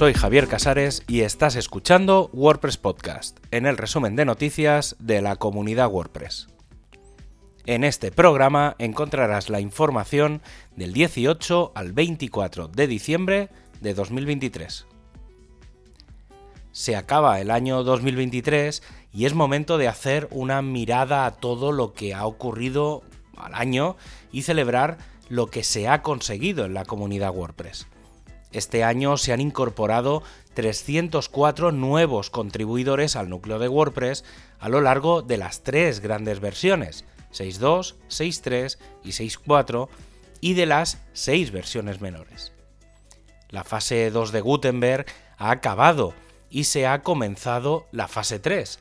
soy Javier Casares y estás escuchando WordPress Podcast, en el resumen de noticias de la comunidad WordPress. En este programa encontrarás la información del 18 al 24 de diciembre de 2023. Se acaba el año 2023 y es momento de hacer una mirada a todo lo que ha ocurrido al año y celebrar lo que se ha conseguido en la comunidad WordPress. Este año se han incorporado 304 nuevos contribuidores al núcleo de WordPress a lo largo de las tres grandes versiones, 6.2, 6.3 y 6.4, y de las seis versiones menores. La fase 2 de Gutenberg ha acabado y se ha comenzado la fase 3,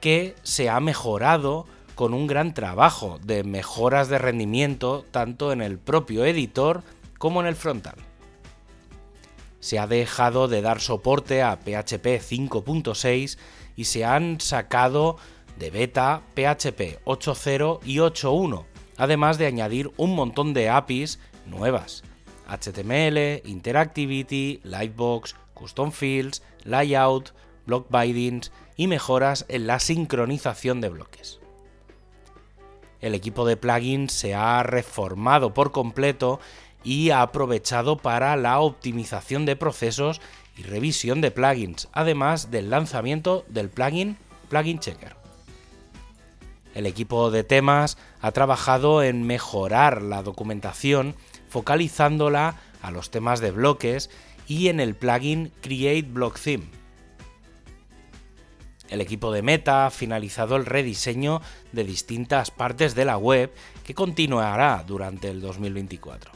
que se ha mejorado con un gran trabajo de mejoras de rendimiento tanto en el propio editor como en el frontal se ha dejado de dar soporte a PHP 5.6 y se han sacado de beta PHP 8.0 y 8.1, además de añadir un montón de APIs nuevas. HTML, Interactivity, Lightbox, Custom Fields, Layout, Block Bindings y mejoras en la sincronización de bloques. El equipo de plugins se ha reformado por completo y ha aprovechado para la optimización de procesos y revisión de plugins, además del lanzamiento del plugin Plugin Checker. El equipo de temas ha trabajado en mejorar la documentación focalizándola a los temas de bloques y en el plugin Create Block Theme. El equipo de Meta ha finalizado el rediseño de distintas partes de la web que continuará durante el 2024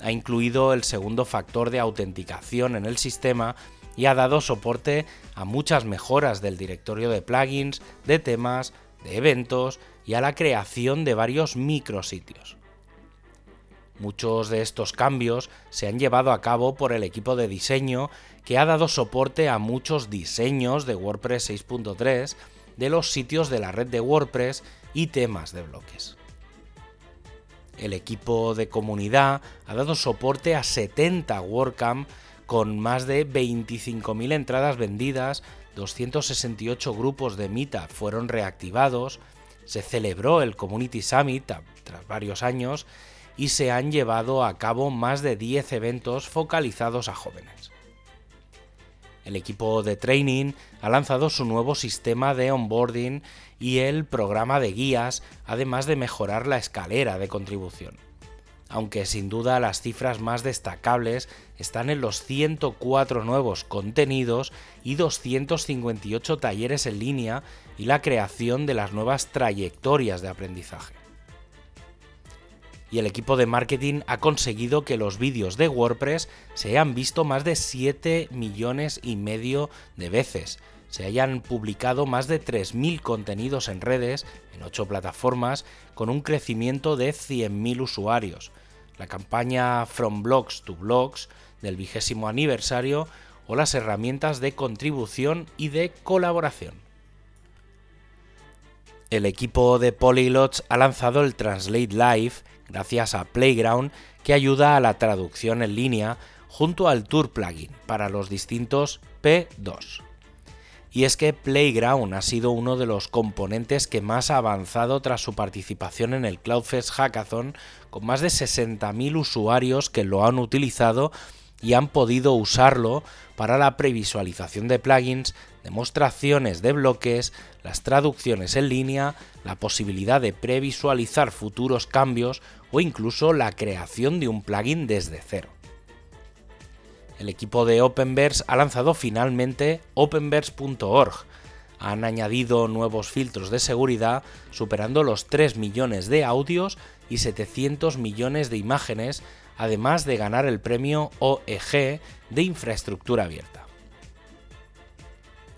ha incluido el segundo factor de autenticación en el sistema y ha dado soporte a muchas mejoras del directorio de plugins, de temas, de eventos y a la creación de varios micrositios. Muchos de estos cambios se han llevado a cabo por el equipo de diseño que ha dado soporte a muchos diseños de WordPress 6.3 de los sitios de la red de WordPress y temas de bloques. El equipo de comunidad ha dado soporte a 70 WordCamp con más de 25.000 entradas vendidas, 268 grupos de Mita fueron reactivados, se celebró el Community Summit tras varios años y se han llevado a cabo más de 10 eventos focalizados a jóvenes. El equipo de training ha lanzado su nuevo sistema de onboarding y el programa de guías, además de mejorar la escalera de contribución. Aunque sin duda las cifras más destacables están en los 104 nuevos contenidos y 258 talleres en línea y la creación de las nuevas trayectorias de aprendizaje. Y el equipo de marketing ha conseguido que los vídeos de WordPress se hayan visto más de 7 millones y medio de veces, se hayan publicado más de 3.000 contenidos en redes, en 8 plataformas, con un crecimiento de 100.000 usuarios. La campaña From Blogs to Blogs del vigésimo aniversario o las herramientas de contribución y de colaboración. El equipo de Polyglots ha lanzado el Translate Live gracias a Playground que ayuda a la traducción en línea junto al Tour plugin para los distintos P2 y es que Playground ha sido uno de los componentes que más ha avanzado tras su participación en el CloudFest Hackathon, con más de 60.000 usuarios que lo han utilizado y han podido usarlo para la previsualización de plugins, demostraciones de bloques, las traducciones en línea, la posibilidad de previsualizar futuros cambios o incluso la creación de un plugin desde cero el equipo de Openverse ha lanzado finalmente openverse.org. Han añadido nuevos filtros de seguridad superando los 3 millones de audios y 700 millones de imágenes, además de ganar el premio OEG de infraestructura abierta.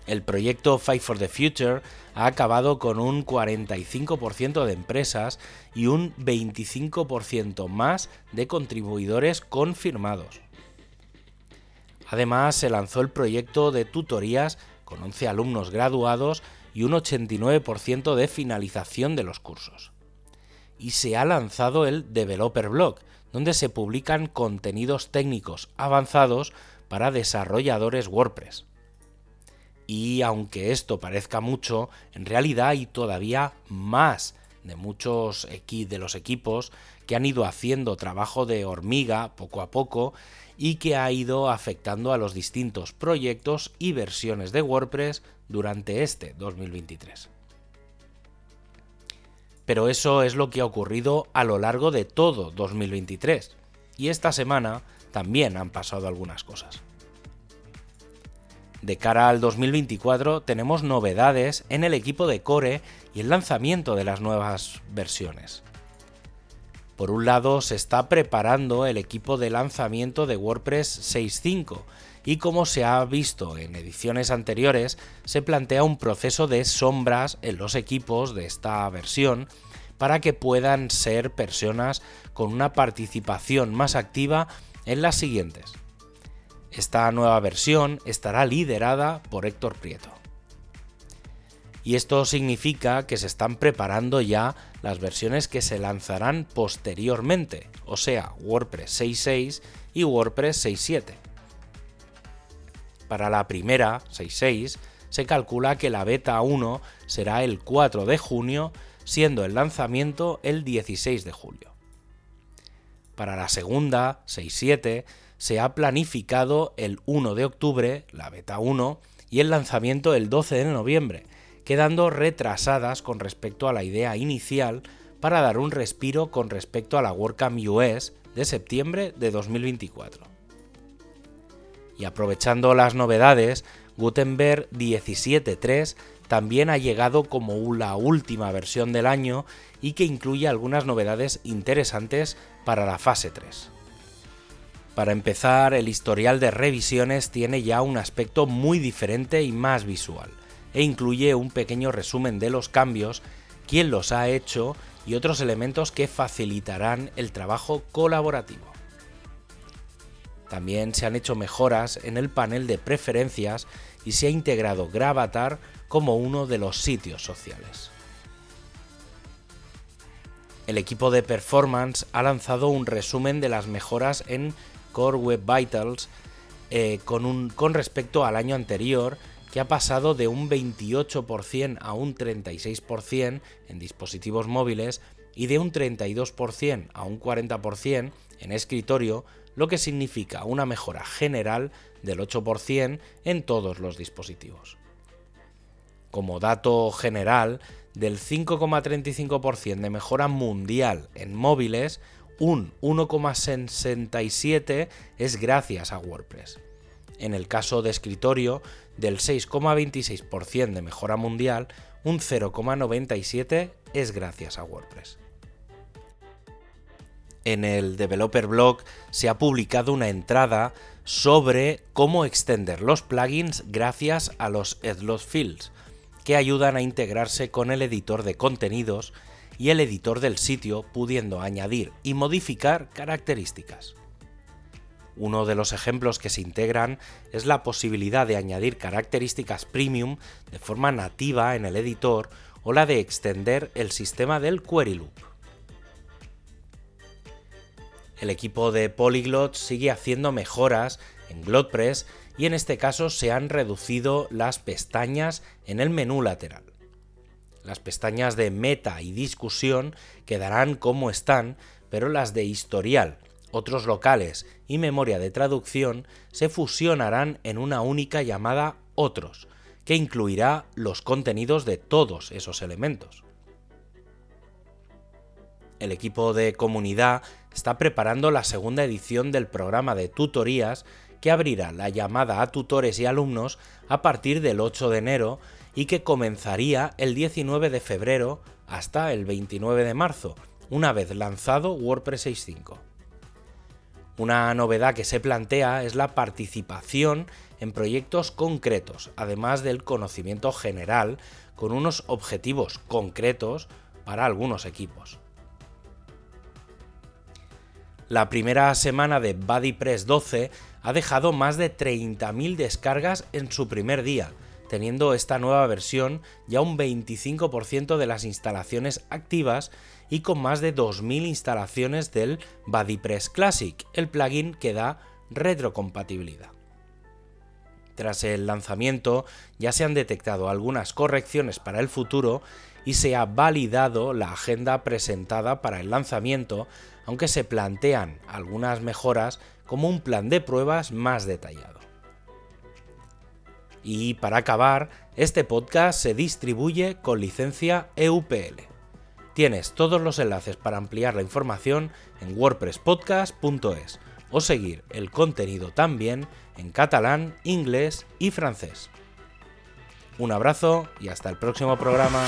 El proyecto Fight for the Future ha acabado con un 45% de empresas y un 25% más de contribuidores confirmados. Además, se lanzó el proyecto de tutorías con 11 alumnos graduados y un 89% de finalización de los cursos. Y se ha lanzado el Developer Blog, donde se publican contenidos técnicos avanzados para desarrolladores WordPress. Y aunque esto parezca mucho, en realidad hay todavía más de muchos de los equipos que han ido haciendo trabajo de hormiga poco a poco y que ha ido afectando a los distintos proyectos y versiones de WordPress durante este 2023. Pero eso es lo que ha ocurrido a lo largo de todo 2023. Y esta semana también han pasado algunas cosas. De cara al 2024 tenemos novedades en el equipo de Core y el lanzamiento de las nuevas versiones. Por un lado se está preparando el equipo de lanzamiento de WordPress 6.5 y como se ha visto en ediciones anteriores se plantea un proceso de sombras en los equipos de esta versión para que puedan ser personas con una participación más activa en las siguientes. Esta nueva versión estará liderada por Héctor Prieto. Y esto significa que se están preparando ya las versiones que se lanzarán posteriormente, o sea, WordPress 6.6 y WordPress 6.7. Para la primera, 6.6, se calcula que la beta 1 será el 4 de junio, siendo el lanzamiento el 16 de julio. Para la segunda, 6.7, se ha planificado el 1 de octubre, la beta 1, y el lanzamiento el 12 de noviembre, quedando retrasadas con respecto a la idea inicial para dar un respiro con respecto a la WordCamp US de septiembre de 2024. Y aprovechando las novedades, Gutenberg 17.3 también ha llegado como la última versión del año y que incluye algunas novedades interesantes para la fase 3. Para empezar, el historial de revisiones tiene ya un aspecto muy diferente y más visual, e incluye un pequeño resumen de los cambios, quién los ha hecho y otros elementos que facilitarán el trabajo colaborativo. También se han hecho mejoras en el panel de preferencias y se ha integrado Gravatar como uno de los sitios sociales. El equipo de performance ha lanzado un resumen de las mejoras en Core Web Vitals eh, con, con respecto al año anterior, que ha pasado de un 28% a un 36% en dispositivos móviles y de un 32% a un 40% en escritorio, lo que significa una mejora general del 8% en todos los dispositivos. Como dato general, del 5,35% de mejora mundial en móviles, un 1,67 es gracias a WordPress. En el caso de escritorio, del 6,26% de mejora mundial, un 0,97 es gracias a WordPress. En el Developer Blog se ha publicado una entrada sobre cómo extender los plugins gracias a los Slot Fields, que ayudan a integrarse con el editor de contenidos y el editor del sitio pudiendo añadir y modificar características. Uno de los ejemplos que se integran es la posibilidad de añadir características premium de forma nativa en el editor o la de extender el sistema del query loop. El equipo de Polyglot sigue haciendo mejoras en GlotPress y en este caso se han reducido las pestañas en el menú lateral. Las pestañas de meta y discusión quedarán como están, pero las de historial, otros locales y memoria de traducción se fusionarán en una única llamada otros, que incluirá los contenidos de todos esos elementos. El equipo de comunidad está preparando la segunda edición del programa de tutorías que abrirá la llamada a tutores y alumnos a partir del 8 de enero y que comenzaría el 19 de febrero hasta el 29 de marzo, una vez lanzado WordPress 6.5. Una novedad que se plantea es la participación en proyectos concretos, además del conocimiento general, con unos objetivos concretos para algunos equipos. La primera semana de BuddyPress 12 ha dejado más de 30.000 descargas en su primer día, teniendo esta nueva versión ya un 25% de las instalaciones activas y con más de 2.000 instalaciones del BuddyPress Classic, el plugin que da retrocompatibilidad. Tras el lanzamiento ya se han detectado algunas correcciones para el futuro y se ha validado la agenda presentada para el lanzamiento, aunque se plantean algunas mejoras como un plan de pruebas más detallado. Y para acabar, este podcast se distribuye con licencia EUPL. Tienes todos los enlaces para ampliar la información en wordpresspodcast.es o seguir el contenido también en catalán, inglés y francés. Un abrazo y hasta el próximo programa.